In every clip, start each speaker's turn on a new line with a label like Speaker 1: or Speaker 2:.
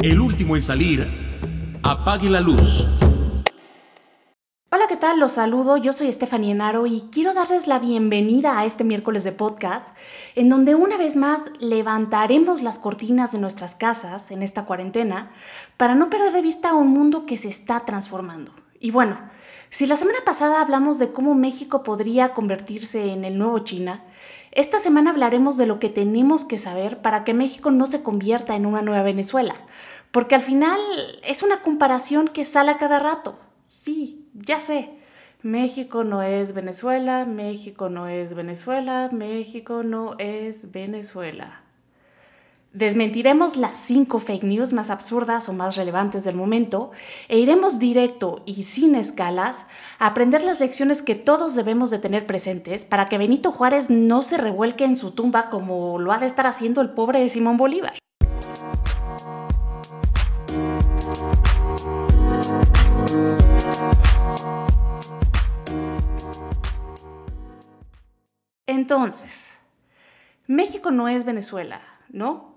Speaker 1: El último en salir, apague la luz.
Speaker 2: Hola, ¿qué tal? Los saludo, yo soy Stephanie Enaro y quiero darles la bienvenida a este miércoles de podcast, en donde una vez más levantaremos las cortinas de nuestras casas en esta cuarentena para no perder de vista un mundo que se está transformando. Y bueno, si la semana pasada hablamos de cómo México podría convertirse en el nuevo China, esta semana hablaremos de lo que tenemos que saber para que México no se convierta en una nueva Venezuela, porque al final es una comparación que sale a cada rato. Sí, ya sé. México no es Venezuela, México no es Venezuela, México no es Venezuela. Desmentiremos las cinco fake news más absurdas o más relevantes del momento e iremos directo y sin escalas a aprender las lecciones que todos debemos de tener presentes para que Benito Juárez no se revuelque en su tumba como lo ha de estar haciendo el pobre de Simón Bolívar. Entonces, México no es Venezuela, ¿no?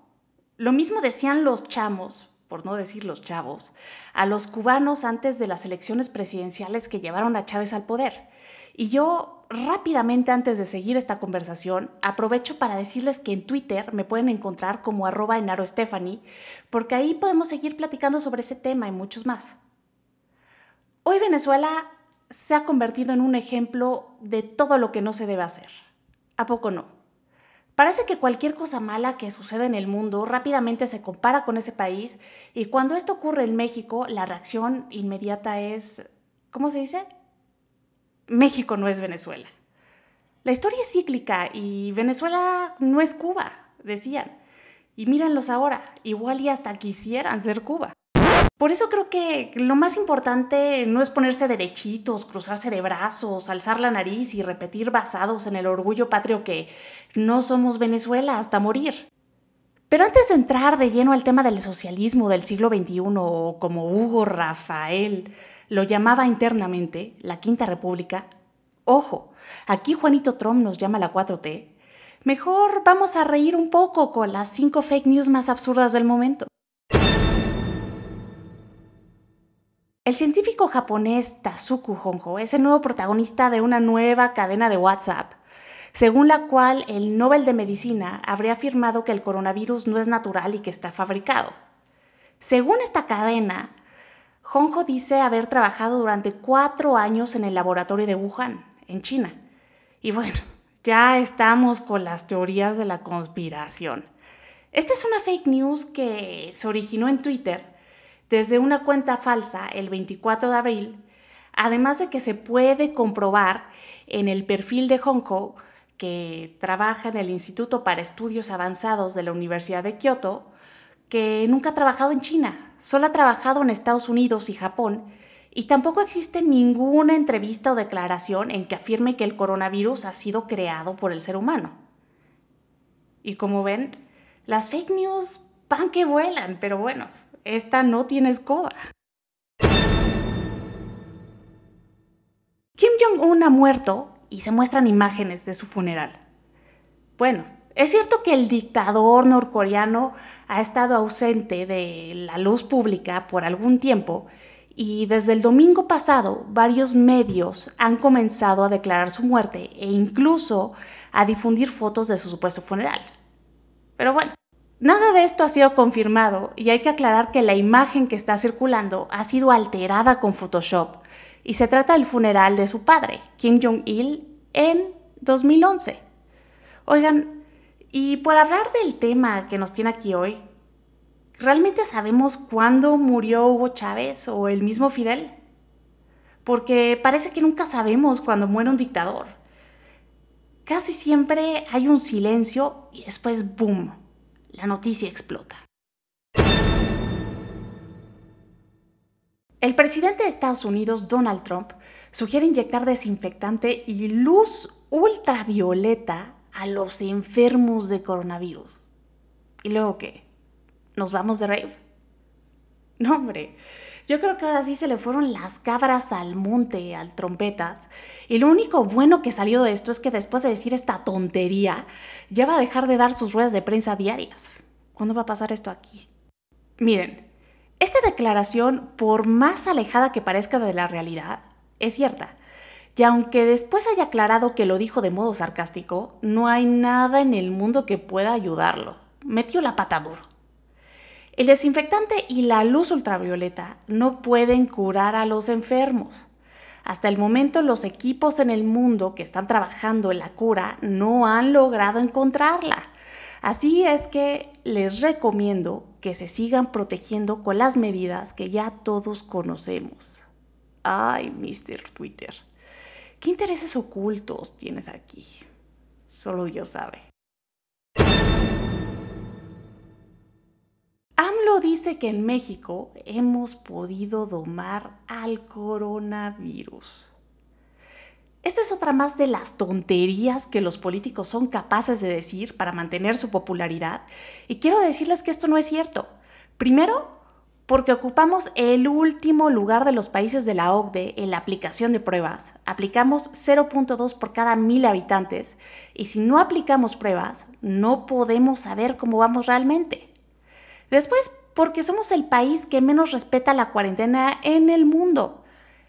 Speaker 2: Lo mismo decían los chamos, por no decir los chavos, a los cubanos antes de las elecciones presidenciales que llevaron a Chávez al poder. Y yo rápidamente antes de seguir esta conversación, aprovecho para decirles que en Twitter me pueden encontrar como arroba enaro Stephanie, porque ahí podemos seguir platicando sobre ese tema y muchos más. Hoy Venezuela se ha convertido en un ejemplo de todo lo que no se debe hacer. ¿A poco no? Parece que cualquier cosa mala que sucede en el mundo rápidamente se compara con ese país y cuando esto ocurre en México, la reacción inmediata es, ¿cómo se dice? México no es Venezuela. La historia es cíclica y Venezuela no es Cuba, decían. Y míranlos ahora, igual y hasta quisieran ser Cuba. Por eso creo que lo más importante no es ponerse derechitos, cruzarse de brazos, alzar la nariz y repetir basados en el orgullo patrio que no somos Venezuela hasta morir. Pero antes de entrar de lleno al tema del socialismo del siglo XXI, o como Hugo Rafael lo llamaba internamente, la Quinta República, ojo, aquí Juanito Trump nos llama la 4T, mejor vamos a reír un poco con las cinco fake news más absurdas del momento. El científico japonés Tazuku Honjo es el nuevo protagonista de una nueva cadena de WhatsApp, según la cual el Nobel de Medicina habría afirmado que el coronavirus no es natural y que está fabricado. Según esta cadena, Honjo dice haber trabajado durante cuatro años en el laboratorio de Wuhan, en China. Y bueno, ya estamos con las teorías de la conspiración. Esta es una fake news que se originó en Twitter desde una cuenta falsa el 24 de abril, además de que se puede comprobar en el perfil de Honko, que trabaja en el Instituto para Estudios Avanzados de la Universidad de Kioto, que nunca ha trabajado en China, solo ha trabajado en Estados Unidos y Japón, y tampoco existe ninguna entrevista o declaración en que afirme que el coronavirus ha sido creado por el ser humano. Y como ven, las fake news van que vuelan, pero bueno, esta no tiene escoba. Kim Jong-un ha muerto y se muestran imágenes de su funeral. Bueno, es cierto que el dictador norcoreano ha estado ausente de la luz pública por algún tiempo y desde el domingo pasado varios medios han comenzado a declarar su muerte e incluso a difundir fotos de su supuesto funeral. Pero bueno, Nada de esto ha sido confirmado y hay que aclarar que la imagen que está circulando ha sido alterada con Photoshop y se trata del funeral de su padre, Kim Jong-il, en 2011. Oigan, y por hablar del tema que nos tiene aquí hoy, ¿realmente sabemos cuándo murió Hugo Chávez o el mismo Fidel? Porque parece que nunca sabemos cuándo muere un dictador. Casi siempre hay un silencio y después ¡boom! La noticia explota. El presidente de Estados Unidos, Donald Trump, sugiere inyectar desinfectante y luz ultravioleta a los enfermos de coronavirus. ¿Y luego qué? ¿Nos vamos de rave? No, hombre. Yo creo que ahora sí se le fueron las cabras al monte, al trompetas. Y lo único bueno que salió de esto es que después de decir esta tontería, ya va a dejar de dar sus ruedas de prensa diarias. ¿Cuándo va a pasar esto aquí? Miren, Esta declaración, por más alejada que parezca de la realidad, es cierta. Y aunque después haya aclarado que lo dijo de modo sarcástico, no hay nada en el mundo que pueda ayudarlo. Metió la pata duro. El desinfectante y la luz ultravioleta no pueden curar a los enfermos. Hasta el momento los equipos en el mundo que están trabajando en la cura no han logrado encontrarla. Así es que les recomiendo que se sigan protegiendo con las medidas que ya todos conocemos. Ay, Mr. Twitter, ¿qué intereses ocultos tienes aquí? Solo Dios sabe. AMLO dice que en México hemos podido domar al coronavirus. Esta es otra más de las tonterías que los políticos son capaces de decir para mantener su popularidad. Y quiero decirles que esto no es cierto. Primero, porque ocupamos el último lugar de los países de la OCDE en la aplicación de pruebas. Aplicamos 0.2 por cada mil habitantes. Y si no aplicamos pruebas, no podemos saber cómo vamos realmente. Después, porque somos el país que menos respeta la cuarentena en el mundo.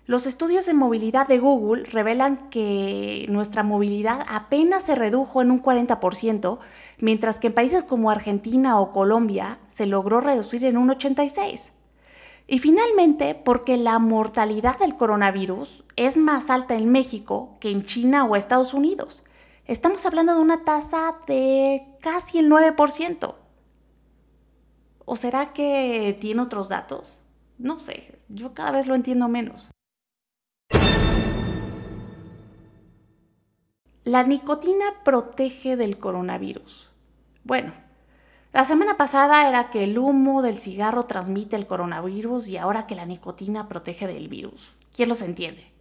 Speaker 2: Los estudios de movilidad de Google revelan que nuestra movilidad apenas se redujo en un 40%, mientras que en países como Argentina o Colombia se logró reducir en un 86%. Y finalmente, porque la mortalidad del coronavirus es más alta en México que en China o Estados Unidos. Estamos hablando de una tasa de casi el 9%. ¿O será que tiene otros datos? No sé, yo cada vez lo entiendo menos. La nicotina protege del coronavirus. Bueno, la semana pasada era que el humo del cigarro transmite el coronavirus y ahora que la nicotina protege del virus. ¿Quién los entiende?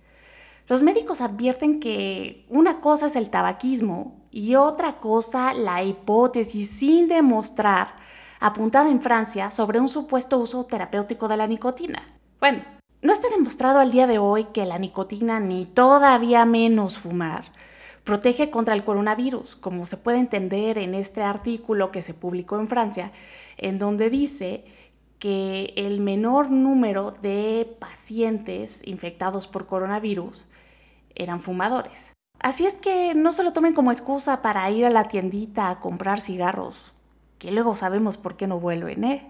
Speaker 2: Los médicos advierten que una cosa es el tabaquismo y otra cosa la hipótesis sin demostrar apuntada en Francia sobre un supuesto uso terapéutico de la nicotina. Bueno, no está demostrado al día de hoy que la nicotina, ni todavía menos fumar, protege contra el coronavirus, como se puede entender en este artículo que se publicó en Francia, en donde dice que el menor número de pacientes infectados por coronavirus eran fumadores. Así es que no se lo tomen como excusa para ir a la tiendita a comprar cigarros que luego sabemos por qué no vuelven, ¿eh?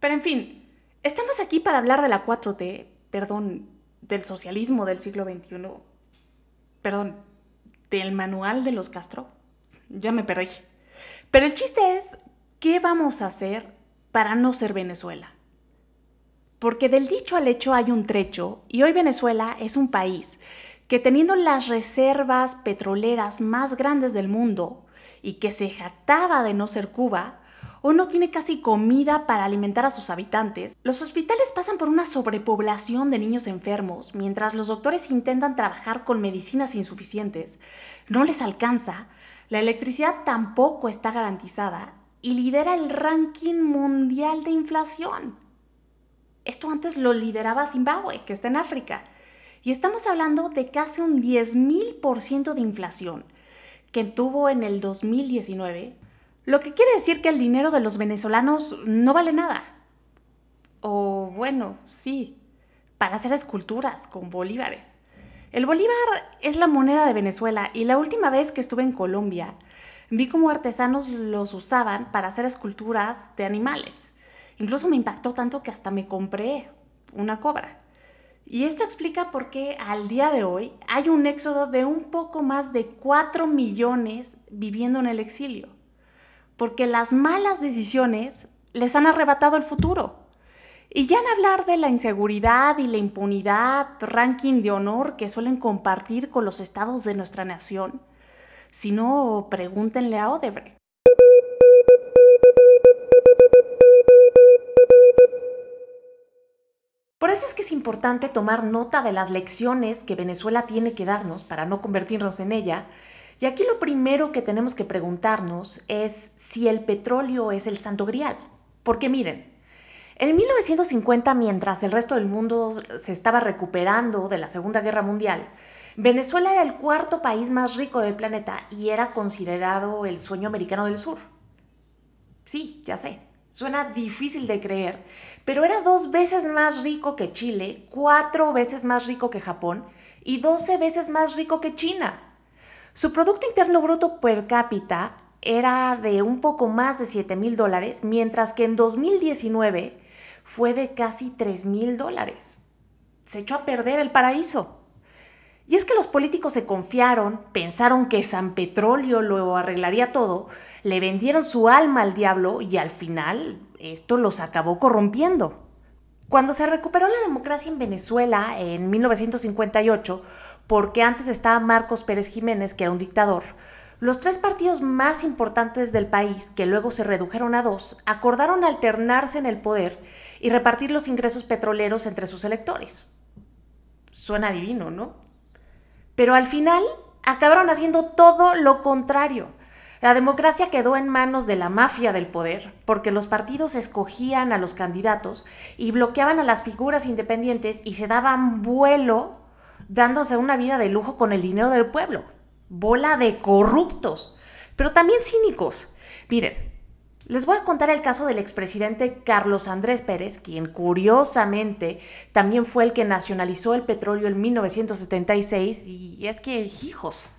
Speaker 2: Pero en fin, estamos aquí para hablar de la 4T, perdón, del socialismo del siglo XXI, perdón, del manual de los Castro. Ya me perdí. Pero el chiste es, ¿qué vamos a hacer para no ser Venezuela? Porque del dicho al hecho hay un trecho y hoy Venezuela es un país que teniendo las reservas petroleras más grandes del mundo y que se jactaba de no ser Cuba, hoy no tiene casi comida para alimentar a sus habitantes. Los hospitales pasan por una sobrepoblación de niños enfermos, mientras los doctores intentan trabajar con medicinas insuficientes. No les alcanza, la electricidad tampoco está garantizada y lidera el ranking mundial de inflación. Esto antes lo lideraba Zimbabue, que está en África. Y estamos hablando de casi un 10.000% de inflación que tuvo en el 2019, lo que quiere decir que el dinero de los venezolanos no vale nada. O bueno, sí, para hacer esculturas con bolívares. El bolívar es la moneda de Venezuela y la última vez que estuve en Colombia vi cómo artesanos los usaban para hacer esculturas de animales. Incluso me impactó tanto que hasta me compré una cobra. Y esto explica por qué al día de hoy hay un éxodo de un poco más de 4 millones viviendo en el exilio. Porque las malas decisiones les han arrebatado el futuro. Y ya en hablar de la inseguridad y la impunidad, ranking de honor que suelen compartir con los estados de nuestra nación, si no, pregúntenle a Odebrecht. Por eso es que es importante tomar nota de las lecciones que Venezuela tiene que darnos para no convertirnos en ella. Y aquí lo primero que tenemos que preguntarnos es si el petróleo es el santo grial. Porque miren, en 1950, mientras el resto del mundo se estaba recuperando de la Segunda Guerra Mundial, Venezuela era el cuarto país más rico del planeta y era considerado el sueño americano del sur. Sí, ya sé, suena difícil de creer, pero era dos veces más rico que Chile, cuatro veces más rico que Japón y doce veces más rico que China. Su Producto Interno Bruto per cápita era de un poco más de 7 mil dólares, mientras que en 2019 fue de casi 3 mil dólares. Se echó a perder el paraíso. Y es que los políticos se confiaron, pensaron que San Petróleo lo arreglaría todo, le vendieron su alma al diablo y al final esto los acabó corrompiendo. Cuando se recuperó la democracia en Venezuela en 1958, porque antes estaba Marcos Pérez Jiménez, que era un dictador, los tres partidos más importantes del país, que luego se redujeron a dos, acordaron alternarse en el poder y repartir los ingresos petroleros entre sus electores. Suena divino, ¿no? Pero al final acabaron haciendo todo lo contrario. La democracia quedó en manos de la mafia del poder, porque los partidos escogían a los candidatos y bloqueaban a las figuras independientes y se daban vuelo dándose una vida de lujo con el dinero del pueblo bola de corruptos, pero también cínicos. Miren, les voy a contar el caso del expresidente Carlos Andrés Pérez, quien curiosamente también fue el que nacionalizó el petróleo en 1976. Y es que, hijos,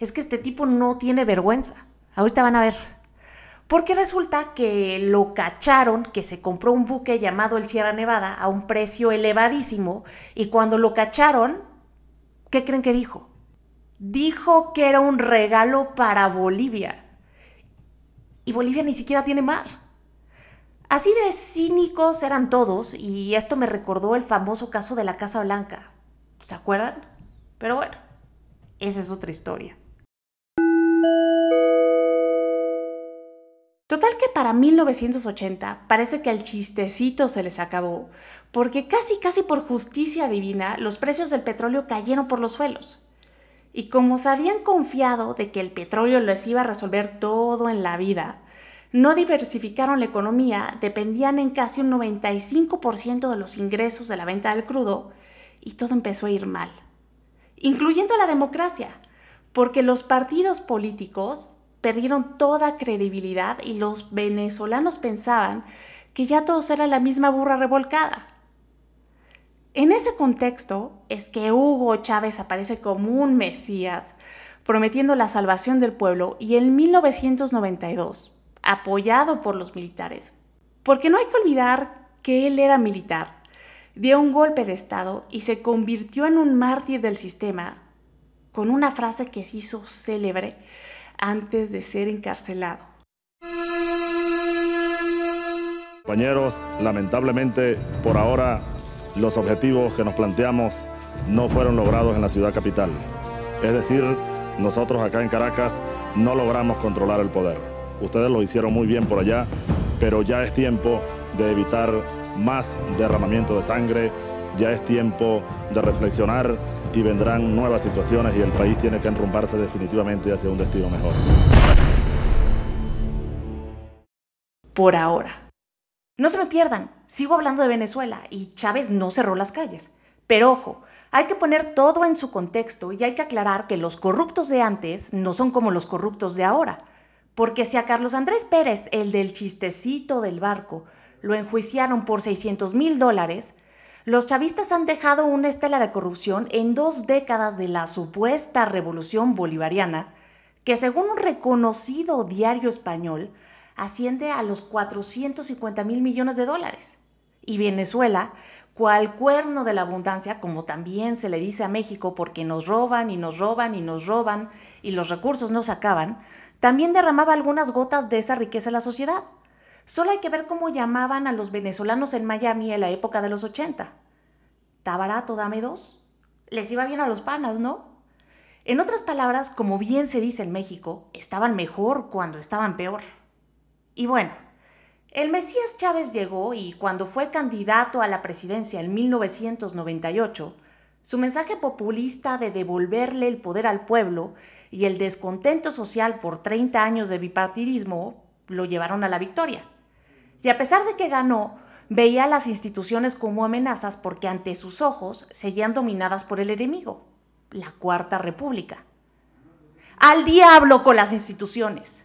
Speaker 2: es que este tipo no tiene vergüenza. Ahorita van a ver. Porque resulta que lo cacharon, que se compró un buque llamado el Sierra Nevada a un precio elevadísimo. Y cuando lo cacharon, ¿qué creen que dijo? dijo que era un regalo para Bolivia. Y Bolivia ni siquiera tiene mar. Así de cínicos eran todos y esto me recordó el famoso caso de la Casa Blanca. ¿Se acuerdan? Pero bueno, esa es otra historia. Total que para 1980 parece que el chistecito se les acabó, porque casi casi por justicia divina los precios del petróleo cayeron por los suelos. Y como se habían confiado de que el petróleo les iba a resolver todo en la vida, no diversificaron la economía, dependían en casi un 95% de los ingresos de la venta del crudo y todo empezó a ir mal, incluyendo la democracia, porque los partidos políticos perdieron toda credibilidad y los venezolanos pensaban que ya todos eran la misma burra revolcada. En ese contexto es que Hugo Chávez aparece como un Mesías, prometiendo la salvación del pueblo y en 1992, apoyado por los militares. Porque no hay que olvidar que él era militar, dio un golpe de Estado y se convirtió en un mártir del sistema con una frase que se hizo célebre antes de ser encarcelado.
Speaker 3: Compañeros, lamentablemente por ahora los objetivos que nos planteamos no fueron logrados en la ciudad capital. Es decir, nosotros acá en Caracas no logramos controlar el poder. Ustedes lo hicieron muy bien por allá, pero ya es tiempo de evitar más derramamiento de sangre, ya es tiempo de reflexionar y vendrán nuevas situaciones y el país tiene que enrumbarse definitivamente hacia un destino mejor.
Speaker 2: Por ahora. No se me pierdan, sigo hablando de Venezuela y Chávez no cerró las calles. Pero ojo, hay que poner todo en su contexto y hay que aclarar que los corruptos de antes no son como los corruptos de ahora. Porque si a Carlos Andrés Pérez, el del chistecito del barco, lo enjuiciaron por 600 mil dólares, los chavistas han dejado una estela de corrupción en dos décadas de la supuesta revolución bolivariana, que según un reconocido diario español, asciende a los 450 mil millones de dólares. Y Venezuela, cual cuerno de la abundancia, como también se le dice a México porque nos roban y nos roban y nos roban y los recursos no se acaban, también derramaba algunas gotas de esa riqueza en la sociedad. Solo hay que ver cómo llamaban a los venezolanos en Miami en la época de los 80. ¿Está barato? Dame dos. Les iba bien a los panas, ¿no? En otras palabras, como bien se dice en México, estaban mejor cuando estaban peor. Y bueno, el Mesías Chávez llegó y cuando fue candidato a la presidencia en 1998, su mensaje populista de devolverle el poder al pueblo y el descontento social por 30 años de bipartidismo lo llevaron a la victoria. Y a pesar de que ganó, veía a las instituciones como amenazas porque ante sus ojos seguían dominadas por el enemigo, la Cuarta República. Al diablo con las instituciones.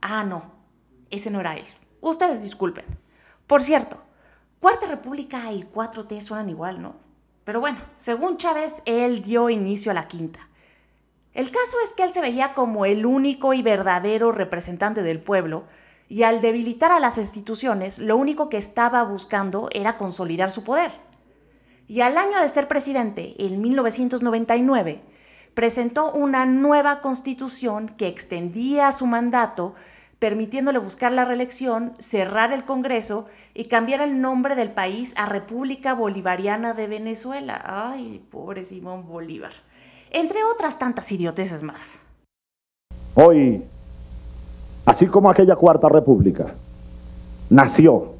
Speaker 2: Ah, no, ese no era él. Ustedes disculpen. Por cierto, Cuarta República y 4T suenan igual, ¿no? Pero bueno, según Chávez, él dio inicio a la quinta. El caso es que él se veía como el único y verdadero representante del pueblo, y al debilitar a las instituciones, lo único que estaba buscando era consolidar su poder. Y al año de ser presidente, en 1999, presentó una nueva constitución que extendía su mandato, permitiéndole buscar la reelección, cerrar el Congreso y cambiar el nombre del país a República Bolivariana de Venezuela. Ay, pobre Simón Bolívar entre otras tantas idioteces más.
Speaker 4: Hoy, así como aquella cuarta república, nació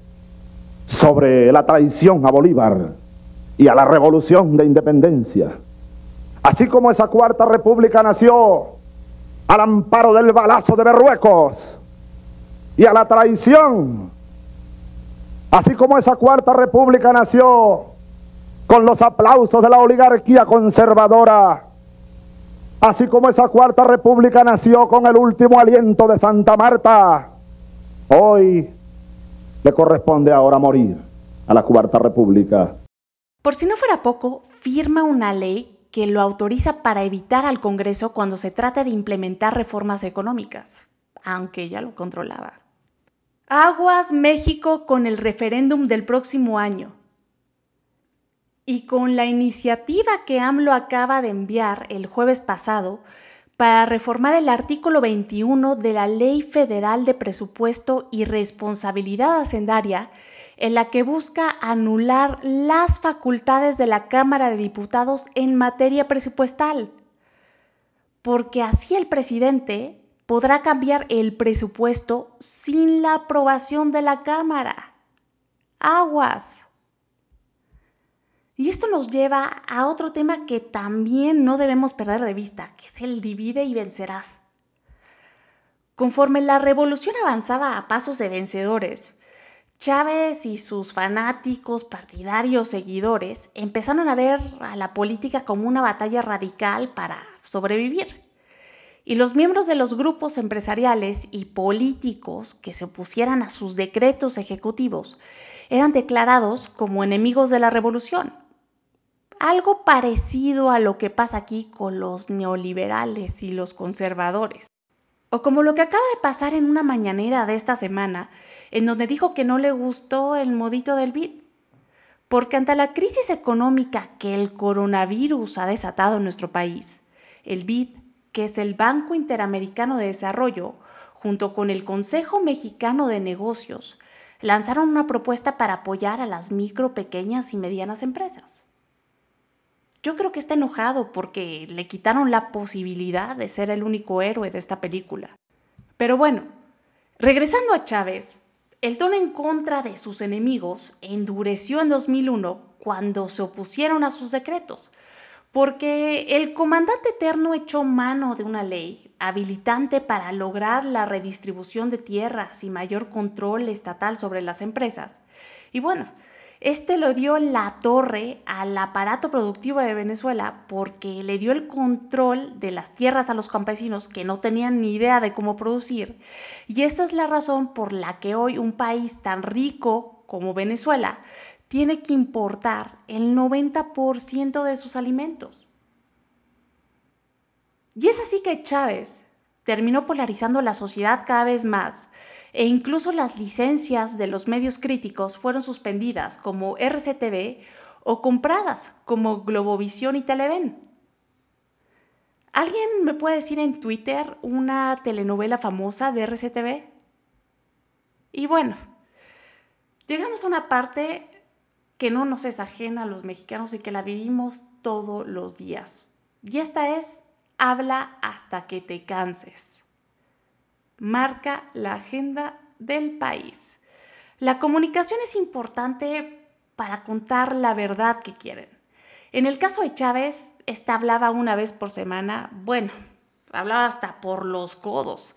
Speaker 4: sobre la traición a Bolívar y a la revolución de independencia, así como esa cuarta república nació al amparo del balazo de Berruecos y a la traición, así como esa cuarta república nació con los aplausos de la oligarquía conservadora Así como esa cuarta república nació con el último aliento de Santa Marta, hoy le corresponde ahora morir a la cuarta república.
Speaker 2: Por si no fuera poco, firma una ley que lo autoriza para evitar al Congreso cuando se trata de implementar reformas económicas, aunque ya lo controlaba. Aguas México con el referéndum del próximo año. Y con la iniciativa que AMLO acaba de enviar el jueves pasado para reformar el artículo 21 de la Ley Federal de Presupuesto y Responsabilidad Hacendaria, en la que busca anular las facultades de la Cámara de Diputados en materia presupuestal. Porque así el presidente podrá cambiar el presupuesto sin la aprobación de la Cámara. Aguas. Y esto nos lleva a otro tema que también no debemos perder de vista, que es el divide y vencerás. Conforme la revolución avanzaba a pasos de vencedores, Chávez y sus fanáticos, partidarios, seguidores empezaron a ver a la política como una batalla radical para sobrevivir. Y los miembros de los grupos empresariales y políticos que se opusieran a sus decretos ejecutivos eran declarados como enemigos de la revolución algo parecido a lo que pasa aquí con los neoliberales y los conservadores. O como lo que acaba de pasar en una mañanera de esta semana, en donde dijo que no le gustó el modito del BID. Porque ante la crisis económica que el coronavirus ha desatado en nuestro país, el BID, que es el Banco Interamericano de Desarrollo, junto con el Consejo Mexicano de Negocios, lanzaron una propuesta para apoyar a las micro, pequeñas y medianas empresas. Yo creo que está enojado porque le quitaron la posibilidad de ser el único héroe de esta película. Pero bueno, regresando a Chávez, el tono en contra de sus enemigos endureció en 2001 cuando se opusieron a sus decretos, porque el comandante eterno echó mano de una ley habilitante para lograr la redistribución de tierras y mayor control estatal sobre las empresas. Y bueno, este lo dio la torre al aparato productivo de Venezuela porque le dio el control de las tierras a los campesinos que no tenían ni idea de cómo producir. Y esta es la razón por la que hoy un país tan rico como Venezuela tiene que importar el 90% de sus alimentos. Y es así que Chávez terminó polarizando la sociedad cada vez más e incluso las licencias de los medios críticos fueron suspendidas como RCTV o compradas como Globovisión y Televen. ¿Alguien me puede decir en Twitter una telenovela famosa de RCTV? Y bueno, llegamos a una parte que no nos es ajena a los mexicanos y que la vivimos todos los días. Y esta es, habla hasta que te canses marca la agenda del país. La comunicación es importante para contar la verdad que quieren. En el caso de Chávez, esta hablaba una vez por semana, bueno, hablaba hasta por los codos.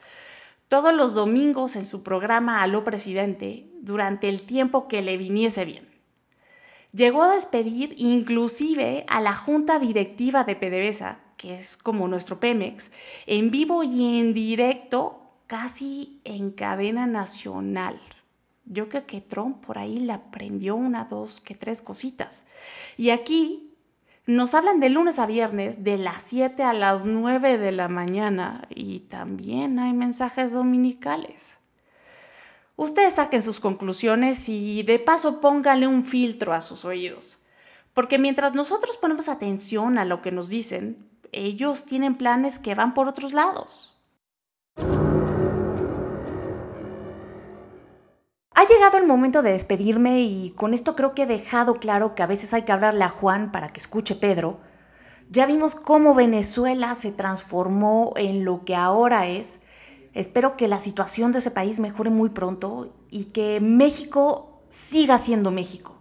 Speaker 2: Todos los domingos en su programa Aló Presidente, durante el tiempo que le viniese bien. Llegó a despedir inclusive a la junta directiva de PDVSA, que es como nuestro Pemex, en vivo y en directo casi en cadena nacional. Yo creo que Trump por ahí le aprendió una, dos, que tres cositas. Y aquí nos hablan de lunes a viernes, de las 7 a las 9 de la mañana, y también hay mensajes dominicales. Ustedes saquen sus conclusiones y de paso pónganle un filtro a sus oídos. Porque mientras nosotros ponemos atención a lo que nos dicen, ellos tienen planes que van por otros lados. Ha llegado el momento de despedirme y con esto creo que he dejado claro que a veces hay que hablarle a Juan para que escuche Pedro. Ya vimos cómo Venezuela se transformó en lo que ahora es Espero que la situación de ese país mejore muy pronto y que México siga siendo México.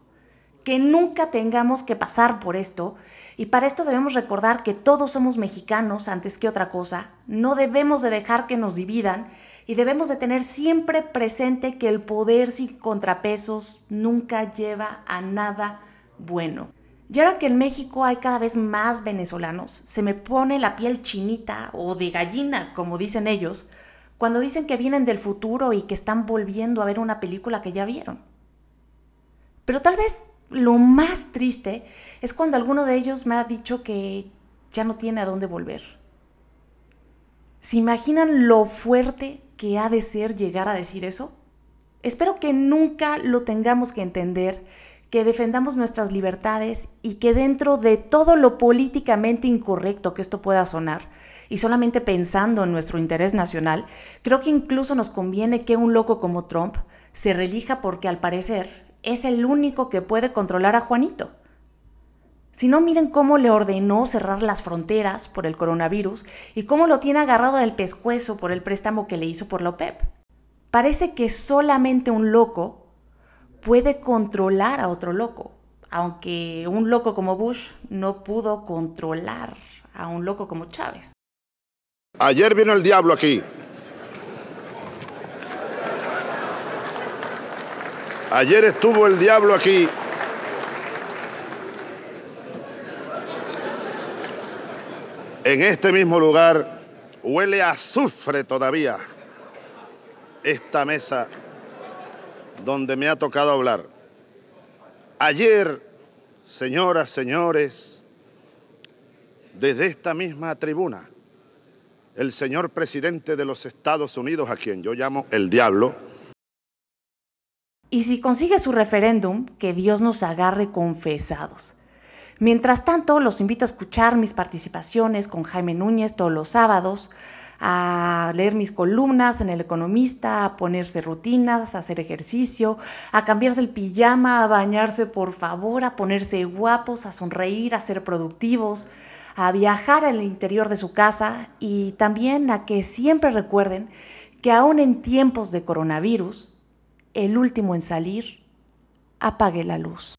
Speaker 2: Que nunca tengamos que pasar por esto. Y para esto debemos recordar que todos somos mexicanos antes que otra cosa. No debemos de dejar que nos dividan y debemos de tener siempre presente que el poder sin contrapesos nunca lleva a nada bueno. Y ahora que en México hay cada vez más venezolanos, se me pone la piel chinita o de gallina, como dicen ellos, cuando dicen que vienen del futuro y que están volviendo a ver una película que ya vieron. Pero tal vez lo más triste es cuando alguno de ellos me ha dicho que ya no tiene a dónde volver. ¿Se imaginan lo fuerte que ha de ser llegar a decir eso? Espero que nunca lo tengamos que entender, que defendamos nuestras libertades y que dentro de todo lo políticamente incorrecto que esto pueda sonar, y solamente pensando en nuestro interés nacional, creo que incluso nos conviene que un loco como Trump se relija porque al parecer es el único que puede controlar a Juanito. Si no, miren cómo le ordenó cerrar las fronteras por el coronavirus y cómo lo tiene agarrado del pescuezo por el préstamo que le hizo por la OPEP. Parece que solamente un loco puede controlar a otro loco, aunque un loco como Bush no pudo controlar a un loco como Chávez.
Speaker 5: Ayer vino el diablo aquí. Ayer estuvo el diablo aquí. En este mismo lugar huele a azufre todavía esta mesa donde me ha tocado hablar. Ayer, señoras, señores, desde esta misma tribuna, el señor presidente de los Estados Unidos, a quien yo llamo el diablo.
Speaker 2: Y si consigue su referéndum, que Dios nos agarre confesados. Mientras tanto, los invito a escuchar mis participaciones con Jaime Núñez todos los sábados, a leer mis columnas en El Economista, a ponerse rutinas, a hacer ejercicio, a cambiarse el pijama, a bañarse por favor, a ponerse guapos, a sonreír, a ser productivos, a viajar al interior de su casa y también a que siempre recuerden que aún en tiempos de coronavirus, el último en salir, apague la luz.